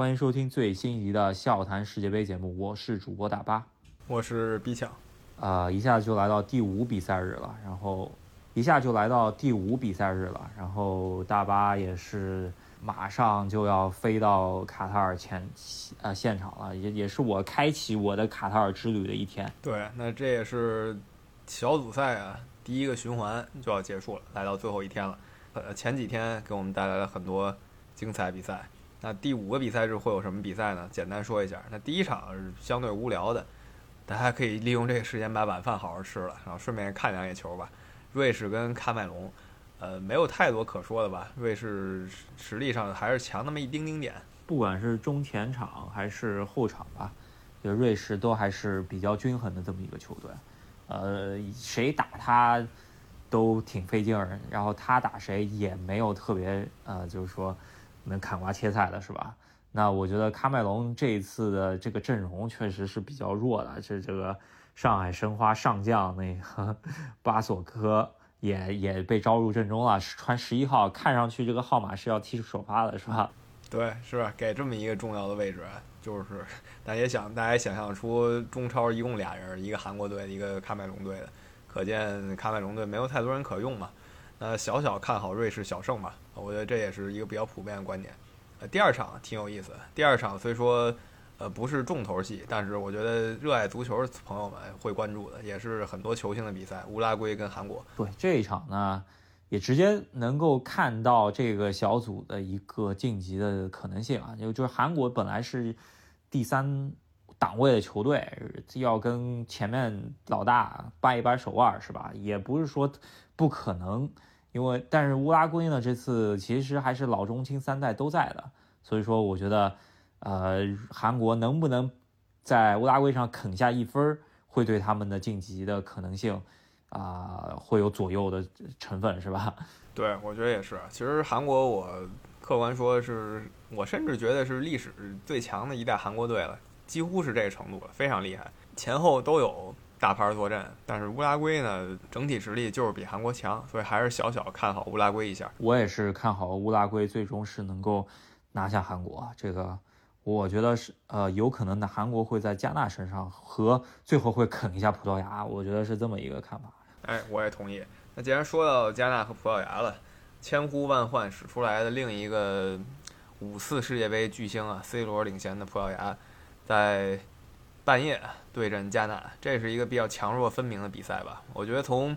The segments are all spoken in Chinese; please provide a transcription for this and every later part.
欢迎收听最新一集的笑谈世界杯节目，我是主播大巴，我是 B 强，啊，一下子就来到第五比赛日了，然后一下就来到第五比赛日了，然后大巴也是马上就要飞到卡塔尔前呃现场了，也也是我开启我的卡塔尔之旅的一天。对，那这也是小组赛啊第一个循环就要结束了，来到最后一天了。呃，前几天给我们带来了很多精彩比赛。那第五个比赛日会有什么比赛呢？简单说一下。那第一场是相对无聊的，大家可以利用这个时间把晚饭好好吃了，然后顺便看两眼球吧。瑞士跟喀麦隆，呃，没有太多可说的吧。瑞士实力上还是强那么一丁丁点。不管是中前场还是后场吧，就瑞士都还是比较均衡的这么一个球队。呃，谁打他都挺费劲儿，然后他打谁也没有特别呃，就是说。能砍瓜切菜的是吧？那我觉得喀麦隆这一次的这个阵容确实是比较弱的，这这个上海申花上将那个 巴索科也也被招入阵中了，穿十一号，看上去这个号码是要踢首发的是吧？对，是给这么一个重要的位置，就是 大家想，大家想象出中超一共俩人，一个韩国队，一个喀麦隆队的，可见喀麦隆队没有太多人可用嘛。呃小小看好瑞士小胜吧，我觉得这也是一个比较普遍的观点。呃，第二场挺有意思。第二场虽说，呃，不是重头戏，但是我觉得热爱足球的朋友们会关注的，也是很多球星的比赛。乌拉圭跟韩国。对这一场呢，也直接能够看到这个小组的一个晋级的可能性啊。就就是韩国本来是第三档位的球队，要跟前面老大掰一掰手腕是吧？也不是说不可能。因为，但是乌拉圭呢，这次其实还是老中青三代都在的，所以说我觉得，呃，韩国能不能在乌拉圭上啃下一分，会对他们的晋级的可能性啊，会有左右的成分，是吧？对，我觉得也是。其实韩国，我客观说是我甚至觉得是历史最强的一代韩国队了，几乎是这个程度了，非常厉害，前后都有。大牌坐镇，但是乌拉圭呢，整体实力就是比韩国强，所以还是小小看好乌拉圭一下。我也是看好乌拉圭，最终是能够拿下韩国。这个我觉得是呃，有可能的，韩国会在加纳身上和最后会啃一下葡萄牙。我觉得是这么一个看法。哎，我也同意。那既然说到加纳和葡萄牙了，千呼万唤使出来的另一个五次世界杯巨星啊，C 罗领衔的葡萄牙，在。半夜对阵加纳，这是一个比较强弱分明的比赛吧？我觉得从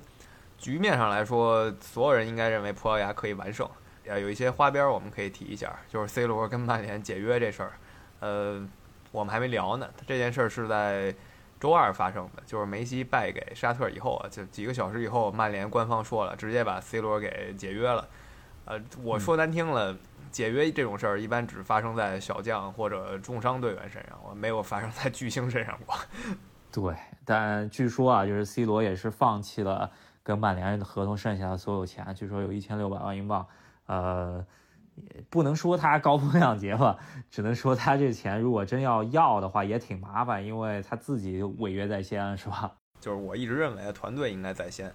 局面上来说，所有人应该认为葡萄牙可以完胜。啊，有一些花边我们可以提一下，就是 C 罗跟曼联解约这事儿。呃，我们还没聊呢。这件事儿是在周二发生的，就是梅西败给沙特以后啊，就几个小时以后，曼联官方说了，直接把 C 罗给解约了。呃，我说难听了。解约这种事儿一般只发生在小将或者重伤队员身上，我没有发生在巨星身上过。对，但据说啊，就是 C 罗也是放弃了跟曼联的合同剩下的所有钱，据说有一千六百万英镑。呃，不能说他高风亮节吧，只能说他这钱如果真要要的话也挺麻烦，因为他自己违约在先，是吧？就是我一直认为团队应该在先，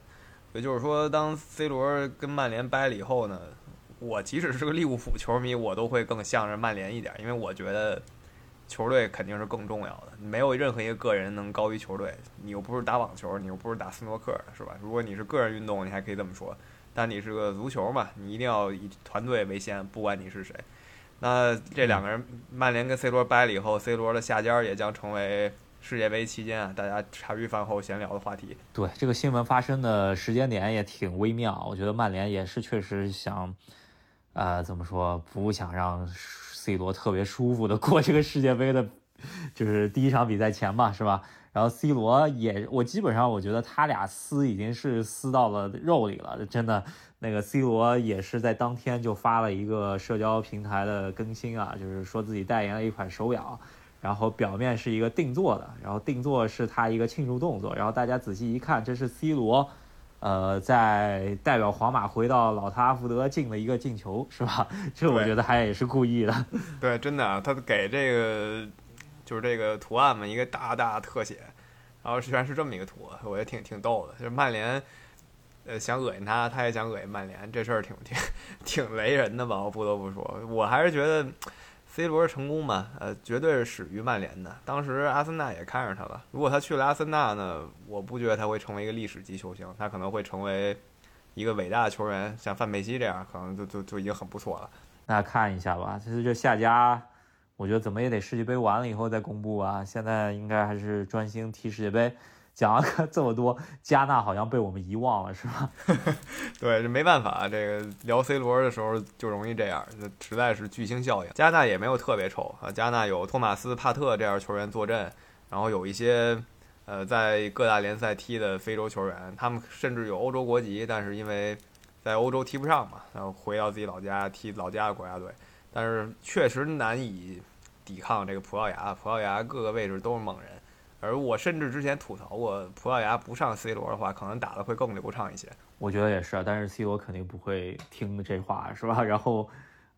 也就是说，当 C 罗跟曼联掰了以后呢？我即使是个利物浦球迷，我都会更向着曼联一点，因为我觉得球队肯定是更重要的。没有任何一个个人能高于球队。你又不是打网球，你又不是打斯诺克，是吧？如果你是个人运动，你还可以这么说。但你是个足球嘛，你一定要以团队为先，不管你是谁。那这两个人，曼联跟 C 罗掰了以后，C 罗的下家也将成为世界杯期间啊大家茶余饭后闲聊的话题。对这个新闻发生的时间点也挺微妙，我觉得曼联也是确实想。呃，怎么说？不想让 C 罗特别舒服的 过这个世界杯的，就是第一场比赛前吧，是吧？然后 C 罗也，我基本上我觉得他俩撕已经是撕到了肉里了，真的。那个 C 罗也是在当天就发了一个社交平台的更新啊，就是说自己代言了一款手表，然后表面是一个定做的，然后定做是他一个庆祝动作，然后大家仔细一看，这是 C 罗。呃，在代表皇马回到老特拉福德进了一个进球，是吧？这我觉得还也是故意的。对，真的，他给这个就是这个图案嘛一个大大特写，然后居然是这么一个图，我觉得挺挺逗的。就是曼联呃想恶心他，他也想恶心曼联，这事儿挺挺挺雷人的吧？我不得不说，我还是觉得 C 罗成功嘛，呃，绝对是始于曼联的。当时阿森纳也看上他了。如果他去了阿森纳呢，我不觉得他会成为一个历史级球星，他可能会成为一个伟大的球员，像范佩西这样，可能就就就已经很不错了。那看一下吧，其实这下家，我觉得怎么也得世界杯完了以后再公布啊。现在应该还是专心踢世界杯。讲了这么多，加纳好像被我们遗忘了，是吧？对，这没办法，这个聊 C 罗的时候就容易这样，这实在是巨星效应。加纳也没有特别丑啊，加纳有托马斯·帕特这样球员坐镇，然后有一些呃在各大联赛踢的非洲球员，他们甚至有欧洲国籍，但是因为在欧洲踢不上嘛，然后回到自己老家踢老家的国家队，但是确实难以抵抗这个葡萄牙，葡萄牙各个位置都是猛人。而我甚至之前吐槽过，葡萄牙不上 C 罗的话，可能打得会更流畅一些。我觉得也是，但是 C 罗肯定不会听这话，是吧？然后，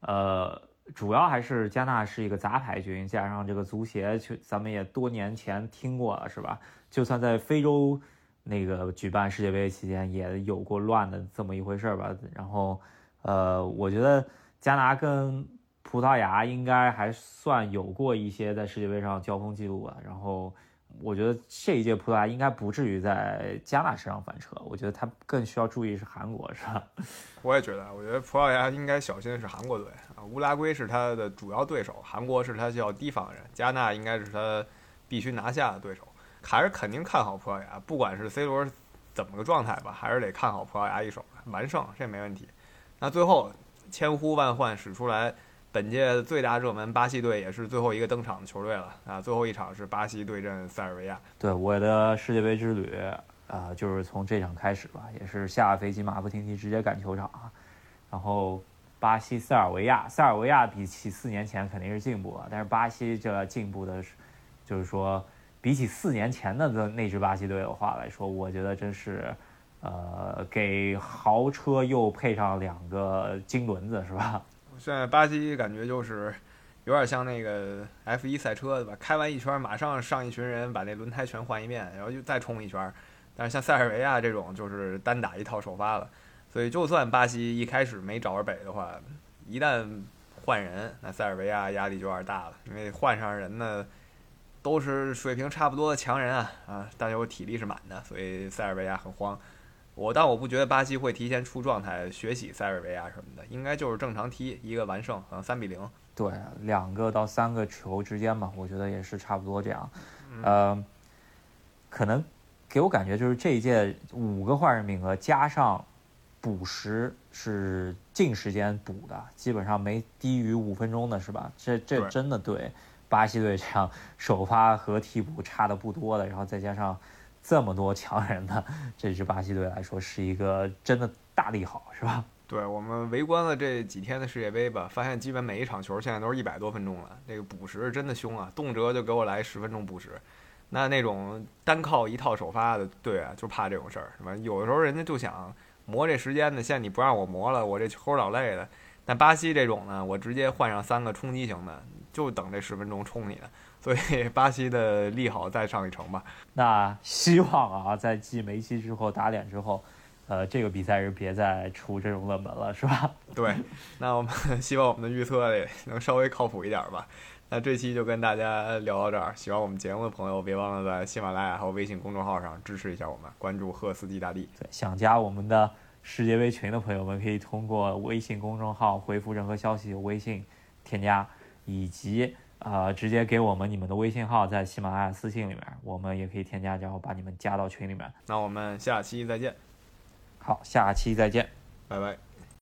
呃，主要还是加纳是一个杂牌军，加上这个足协，去咱们也多年前听过了，是吧？就算在非洲那个举办世界杯期间，也有过乱的这么一回事儿吧。然后，呃，我觉得加纳跟葡萄牙应该还算有过一些在世界杯上交锋记录吧。然后。我觉得这一届葡萄牙应该不至于在加纳身上翻车，我觉得他更需要注意是韩国，是吧？我也觉得，我觉得葡萄牙应该小心的是韩国队啊，乌拉圭是他的主要对手，韩国是他叫提防人，加纳应该是他必须拿下的对手，还是肯定看好葡萄牙，不管是 C 罗怎么个状态吧，还是得看好葡萄牙一手完胜，这没问题。那最后千呼万唤使出来。本届最大热门巴西队也是最后一个登场的球队了啊！最后一场是巴西对阵塞尔维亚。对我的世界杯之旅啊，就是从这场开始吧，也是下飞机马不停蹄直接赶球场。然后巴西塞尔维亚，塞尔维亚比起四年前肯定是进步了，但是巴西这进步的是，就是说比起四年前的那那支巴西队的话来说，我觉得真是呃给豪车又配上两个金轮子，是吧？现在巴西感觉就是 有点像那个 F1 赛车对吧？开完一圈，马上上一群人把那轮胎全换一遍，然后就再冲一圈。但是像塞尔维亚这种就是单打一套首发了，所以就算巴西一开始没找着北的话，一旦换人，那塞尔维亚压力就有点大了，因为换上人呢都是水平差不多的强人啊啊，但是我体力是满的，所以塞尔维亚很慌。我但我不觉得巴西会提前出状态学习塞尔维亚什么的，应该就是正常踢一个完胜，可能三比零。对，两个到三个球之间吧，我觉得也是差不多这样。呃，可能给我感觉就是这一届五个换人名额加上补时是近时间补的，基本上没低于五分钟的是吧？这这真的对巴西队这样 首发和替补差的不多的，然后再加上。这么多强人的 这支巴西队来说，是一个真的大利好，是吧？对我们围观了这几天的世界杯吧，发现基本每一场球现在都是一百多分钟了。这个补时是真的凶啊，动辄就给我来十分钟补时。那那种单靠一套首发的队啊，就怕这种事儿，是吧？有的时候人家就想磨这时间呢，现在你不让我磨了，我这球老累的。但巴西这种呢，我直接换上三个冲击型的，就等这十分钟冲你。所以巴西的利好再上一城吧。那希望啊，在继梅西之后打脸之后，呃，这个比赛是别再出这种冷门了，是吧？对。那我们希望我们的预测也能稍微靠谱一点吧。那这期就跟大家聊到这儿。喜欢我们节目的朋友，别忘了在喜马拉雅和微信公众号上支持一下我们，关注赫斯基大帝。对，想加我们的世界杯群的朋友们，可以通过微信公众号回复任何消息，微信添加以及。啊，直接给我们你们的微信号，在喜马拉雅私信里面，我们也可以添加，然后把你们加到群里面。那我们下期再见。好，下期再见，拜拜。